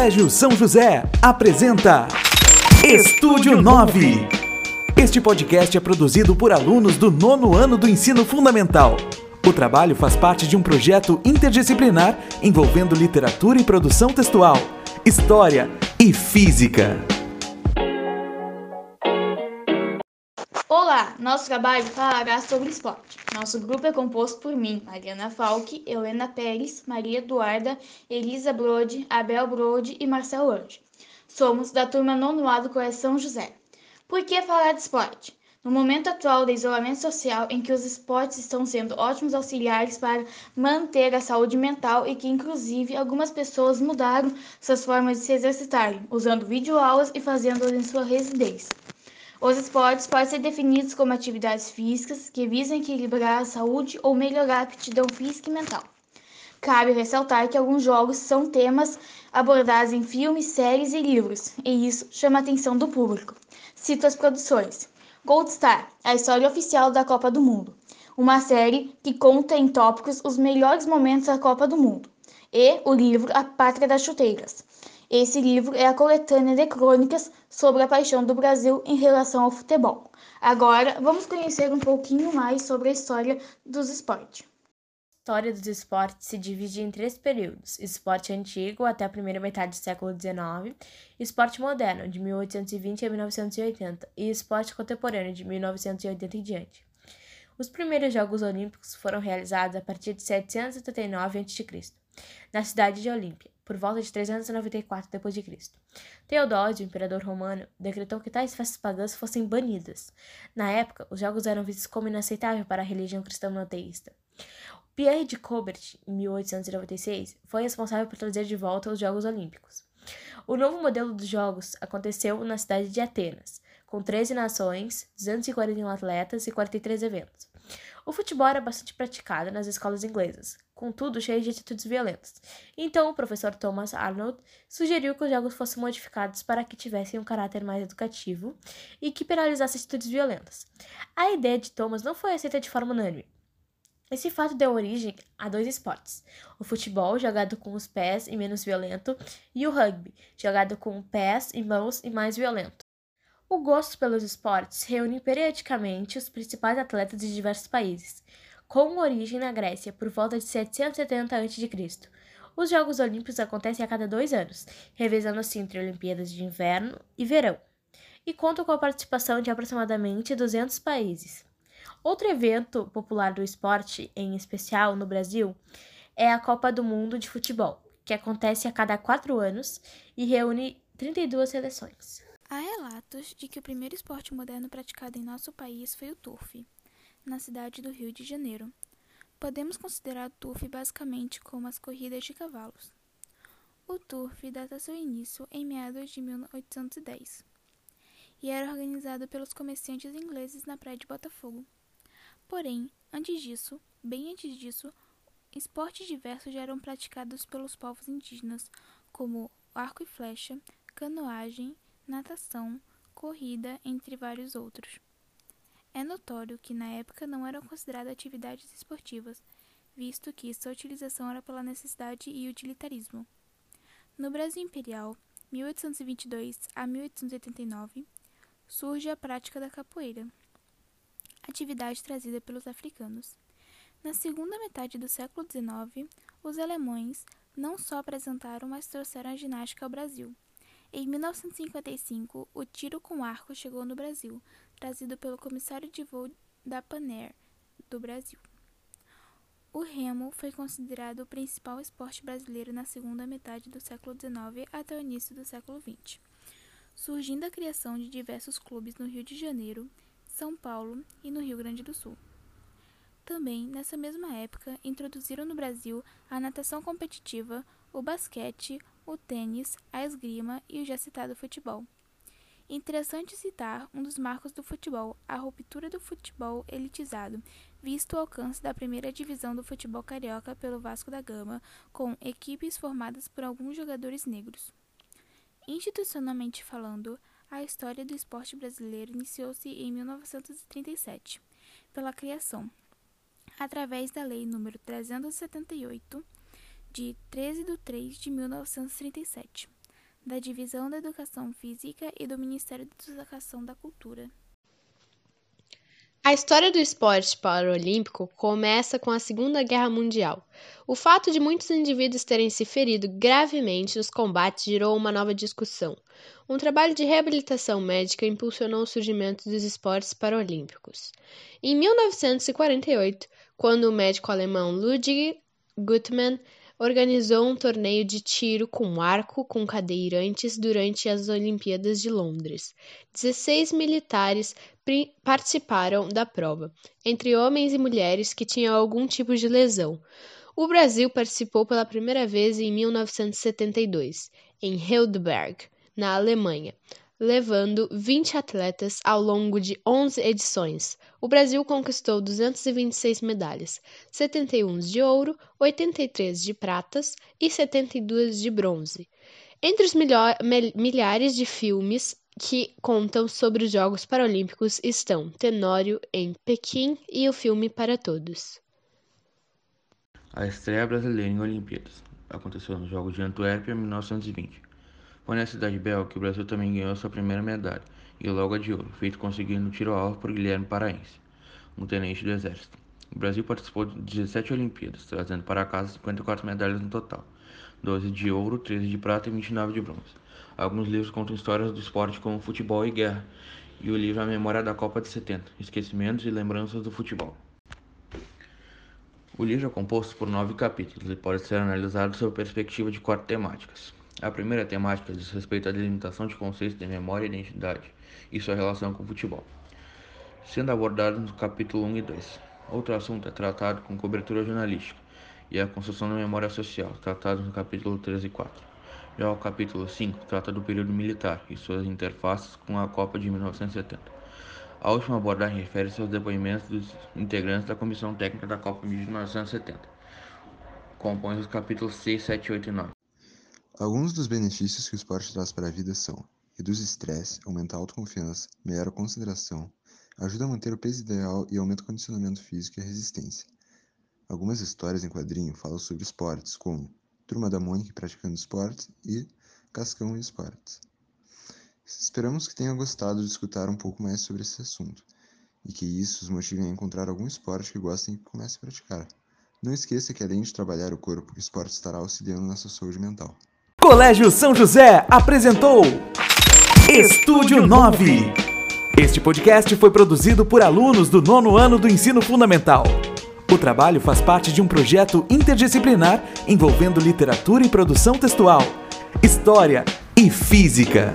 Colégio São José apresenta Estúdio 9. Este podcast é produzido por alunos do nono ano do ensino fundamental. O trabalho faz parte de um projeto interdisciplinar envolvendo literatura e produção textual, história e física. Olá, nosso trabalho falará sobre esporte. Nosso grupo é composto por mim, Mariana Falck, Helena Pérez, Maria Eduarda, Elisa Brode, Abel Brode e Marcelo Anjo. Somos da turma nono A do Coração José. Por que falar de esporte? No momento atual de isolamento social, em que os esportes estão sendo ótimos auxiliares para manter a saúde mental e que, inclusive, algumas pessoas mudaram suas formas de se exercitarem, usando videoaulas e fazendo-as em sua residência. Os esportes podem ser definidos como atividades físicas que visam equilibrar a saúde ou melhorar a aptidão física e mental. Cabe ressaltar que alguns jogos são temas abordados em filmes, séries e livros, e isso chama a atenção do público. Cito as produções: Gold Star, a história oficial da Copa do Mundo, uma série que conta em tópicos os melhores momentos da Copa do Mundo, e o livro A Pátria das Chuteiras, esse livro é a coletânea de crônicas sobre a paixão do Brasil em relação ao futebol. Agora, vamos conhecer um pouquinho mais sobre a história dos esportes. A história dos esportes se divide em três períodos: esporte antigo, até a primeira metade do século XIX, esporte moderno, de 1820 a 1980, e esporte contemporâneo, de 1980 em diante. Os primeiros Jogos Olímpicos foram realizados a partir de 779 a.C., na cidade de Olímpia por volta de 394 d.C. Teodósio, imperador romano, decretou que tais festas pagãs fossem banidas. Na época, os jogos eram vistos como inaceitáveis para a religião cristã monoteísta. Pierre de Coubertin, em 1896, foi responsável por trazer de volta os Jogos Olímpicos. O novo modelo dos Jogos aconteceu na cidade de Atenas, com 13 nações, 241 atletas e 43 eventos. O futebol era bastante praticado nas escolas inglesas, contudo cheio de atitudes violentas. Então, o professor Thomas Arnold sugeriu que os jogos fossem modificados para que tivessem um caráter mais educativo e que penalizassem atitudes violentas. A ideia de Thomas não foi aceita de forma unânime. Esse fato deu origem a dois esportes: o futebol, jogado com os pés e menos violento, e o rugby, jogado com pés e mãos e mais violento. O gosto pelos esportes reúne periodicamente os principais atletas de diversos países, com origem na Grécia por volta de 770 a.C. Os Jogos Olímpicos acontecem a cada dois anos, revezando-se entre Olimpíadas de Inverno e Verão, e contam com a participação de aproximadamente 200 países. Outro evento popular do esporte, em especial no Brasil, é a Copa do Mundo de Futebol, que acontece a cada quatro anos e reúne 32 seleções. Há relatos de que o primeiro esporte moderno praticado em nosso país foi o turf, na cidade do Rio de Janeiro. Podemos considerar o turf basicamente como as corridas de cavalos. O turf data seu início em meados de 1810 e era organizado pelos comerciantes ingleses na praia de Botafogo. Porém, antes disso, bem antes disso, esportes diversos já eram praticados pelos povos indígenas, como arco e flecha, canoagem, natação, corrida, entre vários outros. É notório que na época não eram consideradas atividades esportivas, visto que sua utilização era pela necessidade e utilitarismo. No Brasil Imperial, 1822 a 1889, surge a prática da capoeira, atividade trazida pelos africanos. Na segunda metade do século XIX, os alemães não só apresentaram, mas trouxeram a ginástica ao Brasil. Em 1955, o tiro com arco chegou no Brasil, trazido pelo comissário de voo da Panair do Brasil. O remo foi considerado o principal esporte brasileiro na segunda metade do século XIX até o início do século XX, surgindo a criação de diversos clubes no Rio de Janeiro, São Paulo e no Rio Grande do Sul. Também, nessa mesma época, introduziram no Brasil a natação competitiva, o basquete, o tênis, a esgrima e o já citado futebol. Interessante citar um dos marcos do futebol, a ruptura do futebol elitizado, visto o alcance da primeira divisão do futebol carioca pelo Vasco da Gama, com equipes formadas por alguns jogadores negros. Institucionalmente falando, a história do esporte brasileiro iniciou-se em 1937, pela criação, através da Lei nº 378, de 13 de 3 de 1937, da Divisão da Educação Física e do Ministério da Educação da Cultura. A história do esporte paralímpico começa com a Segunda Guerra Mundial. O fato de muitos indivíduos terem se ferido gravemente nos combates gerou uma nova discussão. Um trabalho de reabilitação médica impulsionou o surgimento dos esportes paralímpicos. Em 1948, quando o médico alemão Ludwig Guttmann organizou um torneio de tiro com arco com cadeirantes durante as Olimpíadas de Londres. Dezesseis militares participaram da prova, entre homens e mulheres que tinham algum tipo de lesão. O Brasil participou pela primeira vez em 1972, em Heidelberg, na Alemanha levando 20 atletas ao longo de 11 edições. O Brasil conquistou 226 medalhas, 71 de ouro, 83 de pratas e 72 de bronze. Entre os milhares de filmes que contam sobre os Jogos Paralímpicos estão Tenório em Pequim e o filme Para Todos. A estreia brasileira em Olimpíadas aconteceu nos Jogos de Antuérpia em 1920. Foi na cidade belga que o Brasil também ganhou sua primeira medalha, e logo a de ouro, feito conseguindo tiro alvo por Guilherme Paraense, um tenente do exército. O Brasil participou de 17 Olimpíadas, trazendo para casa 54 medalhas no total, 12 de ouro, 13 de prata e 29 de bronze. Alguns livros contam histórias do esporte como futebol e guerra, e o livro A Memória da Copa de 70, Esquecimentos e Lembranças do Futebol. O livro é composto por nove capítulos e pode ser analisado sob perspectiva de quatro temáticas. A primeira temática diz respeito à delimitação de conceitos de memória e identidade e sua relação com o futebol, sendo abordado no capítulo 1 e 2. Outro assunto é tratado com cobertura jornalística e a construção da memória social, tratados no capítulo 3 e 4. Já o capítulo 5 trata do período militar e suas interfaces com a Copa de 1970. A última abordagem refere-se aos depoimentos dos integrantes da Comissão Técnica da Copa de 1970. Compõe os capítulos 6, 7, 8 e 9. Alguns dos benefícios que o esporte traz para a vida são: reduz estresse, aumenta a autoconfiança, melhora a concentração, ajuda a manter o peso ideal e aumenta o condicionamento físico e a resistência. Algumas histórias em quadrinho falam sobre esportes, como Turma da Mônica praticando esportes e Cascão e esportes. Esperamos que tenha gostado de escutar um pouco mais sobre esse assunto e que isso os motive a encontrar algum esporte que gostem e que comecem a praticar. Não esqueça que além de trabalhar o corpo, o esporte estará auxiliando na sua saúde mental. Colégio São José apresentou Estúdio 9. Este podcast foi produzido por alunos do nono ano do ensino fundamental. O trabalho faz parte de um projeto interdisciplinar envolvendo literatura e produção textual, história e física.